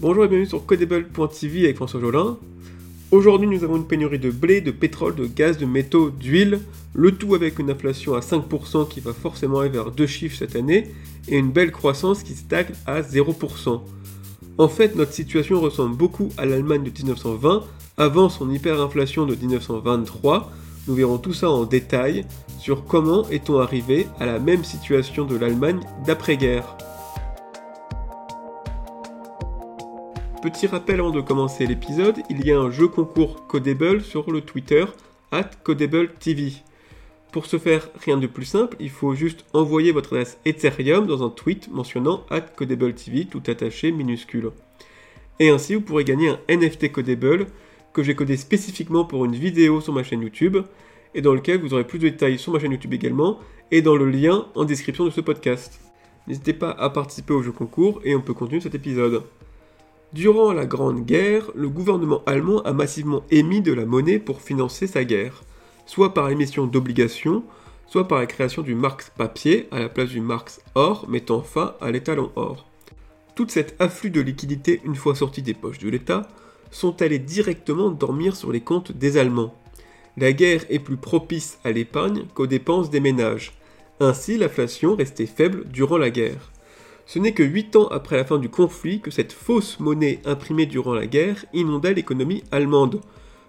Bonjour et bienvenue sur Codable.tv avec François Jolin. Aujourd'hui, nous avons une pénurie de blé, de pétrole, de gaz, de métaux, d'huile, le tout avec une inflation à 5% qui va forcément aller vers deux chiffres cette année et une belle croissance qui stagne à 0%. En fait, notre situation ressemble beaucoup à l'Allemagne de 1920 avant son hyperinflation de 1923. Nous verrons tout ça en détail sur comment est-on arrivé à la même situation de l'Allemagne d'après-guerre. Petit rappel avant de commencer l'épisode, il y a un jeu concours Codable sur le Twitter at TV. Pour ce faire, rien de plus simple, il faut juste envoyer votre adresse Ethereum dans un tweet mentionnant at TV, tout attaché minuscule. Et ainsi, vous pourrez gagner un NFT Codable que j'ai codé spécifiquement pour une vidéo sur ma chaîne YouTube et dans lequel vous aurez plus de détails sur ma chaîne YouTube également et dans le lien en description de ce podcast. N'hésitez pas à participer au jeu concours et on peut continuer cet épisode. Durant la Grande Guerre, le gouvernement allemand a massivement émis de la monnaie pour financer sa guerre, soit par l'émission d'obligations, soit par la création du marx papier à la place du marx or, mettant fin à l'étalon or. Toute cette afflux de liquidités une fois sortie des poches de l'État sont allés directement dormir sur les comptes des Allemands. La guerre est plus propice à l'épargne qu'aux dépenses des ménages. Ainsi, l'inflation restait faible durant la guerre. Ce n'est que 8 ans après la fin du conflit que cette fausse monnaie imprimée durant la guerre inonda l'économie allemande.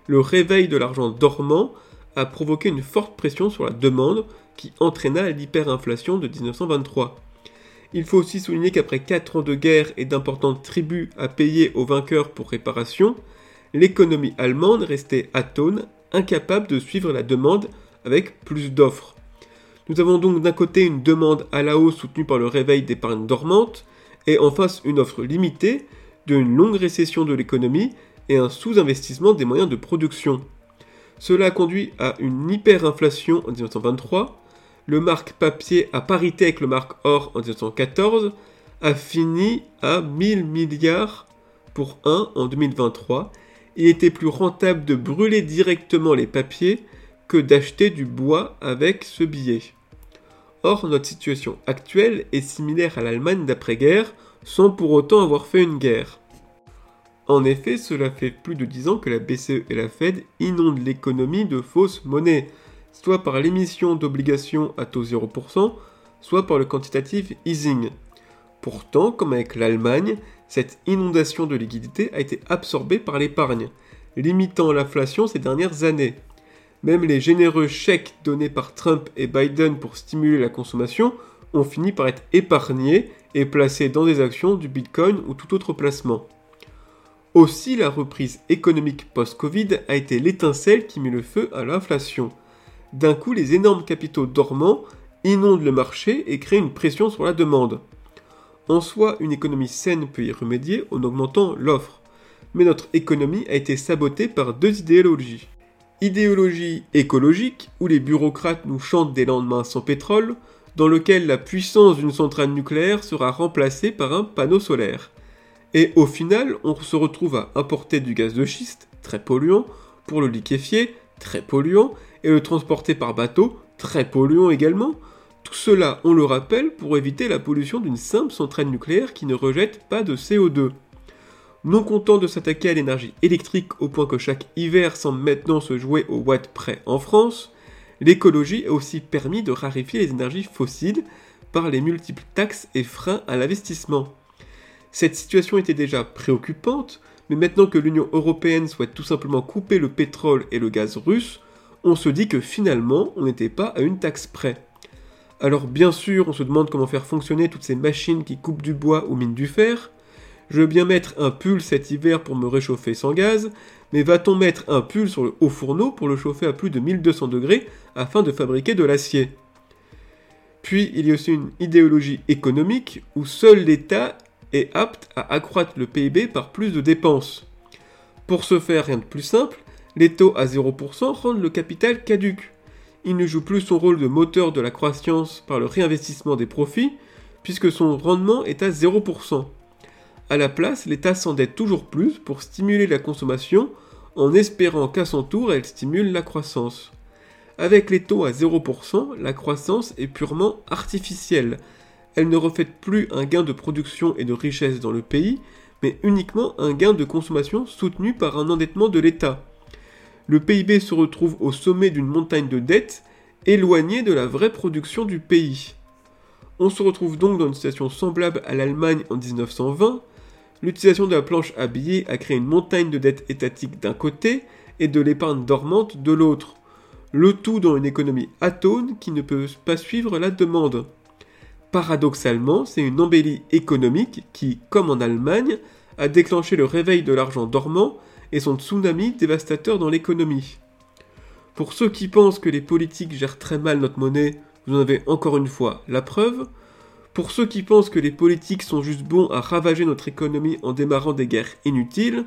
Le réveil de l'argent dormant a provoqué une forte pression sur la demande qui entraîna l'hyperinflation de 1923. Il faut aussi souligner qu'après 4 ans de guerre et d'importantes tribus à payer aux vainqueurs pour réparation, l'économie allemande restait atone, incapable de suivre la demande avec plus d'offres. Nous avons donc d'un côté une demande à la hausse soutenue par le réveil d'épargne dormante, et en face une offre limitée d'une longue récession de l'économie et un sous-investissement des moyens de production. Cela a conduit à une hyperinflation en 1923, le marque papier à parité avec le marque or en 1914 a fini à 1000 milliards pour 1 en 2023. Il était plus rentable de brûler directement les papiers que d'acheter du bois avec ce billet. Or, notre situation actuelle est similaire à l'Allemagne d'après-guerre, sans pour autant avoir fait une guerre. En effet, cela fait plus de 10 ans que la BCE et la Fed inondent l'économie de fausses monnaies, soit par l'émission d'obligations à taux 0%, soit par le quantitative easing. Pourtant, comme avec l'Allemagne, cette inondation de liquidités a été absorbée par l'épargne, limitant l'inflation ces dernières années. Même les généreux chèques donnés par Trump et Biden pour stimuler la consommation ont fini par être épargnés et placés dans des actions du Bitcoin ou tout autre placement. Aussi, la reprise économique post-Covid a été l'étincelle qui mit le feu à l'inflation. D'un coup, les énormes capitaux dormants inondent le marché et créent une pression sur la demande. En soi, une économie saine peut y remédier en augmentant l'offre. Mais notre économie a été sabotée par deux idéologies idéologie écologique, où les bureaucrates nous chantent des lendemains sans pétrole, dans lequel la puissance d'une centrale nucléaire sera remplacée par un panneau solaire. Et au final, on se retrouve à importer du gaz de schiste, très polluant, pour le liquéfier, très polluant, et le transporter par bateau, très polluant également. Tout cela, on le rappelle, pour éviter la pollution d'une simple centrale nucléaire qui ne rejette pas de CO2. Non content de s'attaquer à l'énergie électrique au point que chaque hiver semble maintenant se jouer au watt près en France, l'écologie a aussi permis de raréfier les énergies fossiles par les multiples taxes et freins à l'investissement. Cette situation était déjà préoccupante, mais maintenant que l'Union européenne souhaite tout simplement couper le pétrole et le gaz russe, on se dit que finalement on n'était pas à une taxe près. Alors bien sûr, on se demande comment faire fonctionner toutes ces machines qui coupent du bois ou minent du fer, je veux bien mettre un pull cet hiver pour me réchauffer sans gaz, mais va-t-on mettre un pull sur le haut fourneau pour le chauffer à plus de 1200 degrés afin de fabriquer de l'acier? Puis il y a aussi une idéologie économique où seul l'État est apte à accroître le PIB par plus de dépenses. Pour ce faire, rien de plus simple, les taux à 0% rendent le capital caduque. Il ne joue plus son rôle de moteur de la croissance par le réinvestissement des profits, puisque son rendement est à 0%. À la place, l'État s'endette toujours plus pour stimuler la consommation en espérant qu'à son tour elle stimule la croissance. Avec les taux à 0%, la croissance est purement artificielle. Elle ne reflète plus un gain de production et de richesse dans le pays, mais uniquement un gain de consommation soutenu par un endettement de l'État. Le PIB se retrouve au sommet d'une montagne de dettes, éloignée de la vraie production du pays. On se retrouve donc dans une situation semblable à l'Allemagne en 1920. L'utilisation de la planche à billets a créé une montagne de dettes étatiques d'un côté et de l'épargne dormante de l'autre. Le tout dans une économie atone qui ne peut pas suivre la demande. Paradoxalement, c'est une embellie économique qui, comme en Allemagne, a déclenché le réveil de l'argent dormant et son tsunami dévastateur dans l'économie. Pour ceux qui pensent que les politiques gèrent très mal notre monnaie vous en avez encore une fois la preuve. Pour ceux qui pensent que les politiques sont juste bons à ravager notre économie en démarrant des guerres inutiles,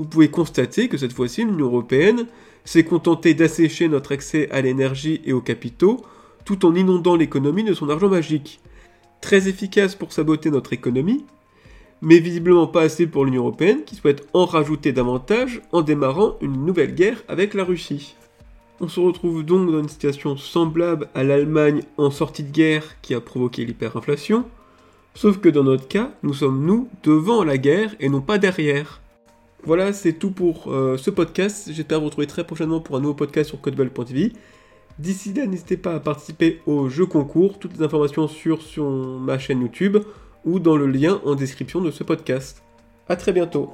vous pouvez constater que cette fois-ci l'Union européenne s'est contentée d'assécher notre accès à l'énergie et aux capitaux, tout en inondant l'économie de son argent magique. Très efficace pour saboter notre économie, mais visiblement pas assez pour l'Union européenne qui souhaite en rajouter davantage en démarrant une nouvelle guerre avec la Russie. On se retrouve donc dans une situation semblable à l'Allemagne en sortie de guerre qui a provoqué l'hyperinflation, sauf que dans notre cas, nous sommes nous devant la guerre et non pas derrière. Voilà, c'est tout pour euh, ce podcast. J'espère vous retrouver très prochainement pour un nouveau podcast sur codebell.tv. D'ici là, n'hésitez pas à participer au jeu concours. Toutes les informations sur, sur ma chaîne YouTube ou dans le lien en description de ce podcast. A très bientôt